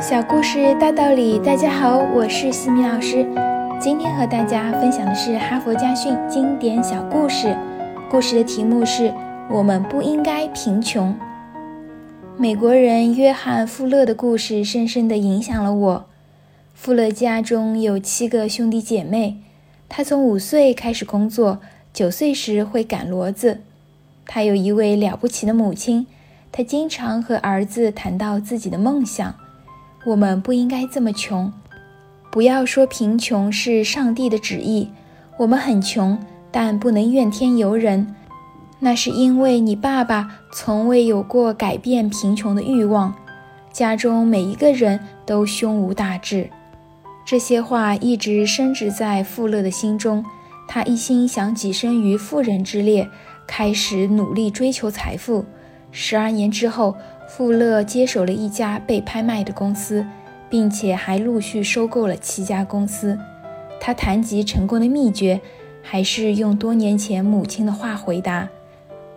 小故事大道理，大家好，我是西米老师。今天和大家分享的是哈佛家训经典小故事。故事的题目是我们不应该贫穷。美国人约翰·富勒的故事深深地影响了我。富勒家中有七个兄弟姐妹，他从五岁开始工作，九岁时会赶骡子。他有一位了不起的母亲。他经常和儿子谈到自己的梦想。我们不应该这么穷。不要说贫穷是上帝的旨意。我们很穷，但不能怨天尤人。那是因为你爸爸从未有过改变贫穷的欲望。家中每一个人都胸无大志。这些话一直深植在富勒的心中。他一心想跻身于富人之列，开始努力追求财富。十二年之后，富勒接手了一家被拍卖的公司，并且还陆续收购了七家公司。他谈及成功的秘诀，还是用多年前母亲的话回答：“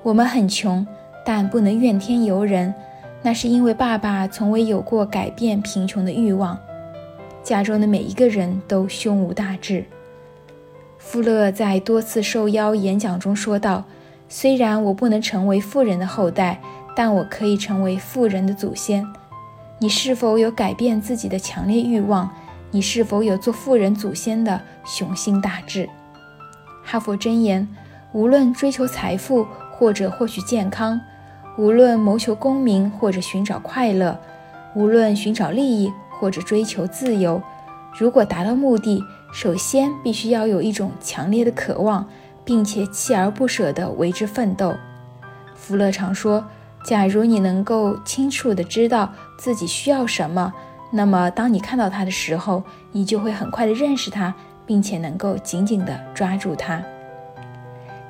我们很穷，但不能怨天尤人。那是因为爸爸从未有过改变贫穷的欲望。家中的每一个人都胸无大志。”富勒在多次受邀演讲中说道。虽然我不能成为富人的后代，但我可以成为富人的祖先。你是否有改变自己的强烈欲望？你是否有做富人祖先的雄心大志？哈佛箴言：无论追求财富或者获取健康，无论谋求功名或者寻找快乐，无论寻找利益或者追求自由，如果达到目的，首先必须要有一种强烈的渴望。并且锲而不舍地为之奋斗。福勒常说：“假如你能够清楚地知道自己需要什么，那么当你看到它的时候，你就会很快地认识它，并且能够紧紧地抓住它。”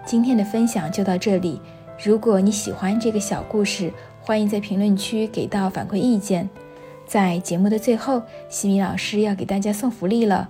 今天的分享就到这里。如果你喜欢这个小故事，欢迎在评论区给到反馈意见。在节目的最后，西米老师要给大家送福利了。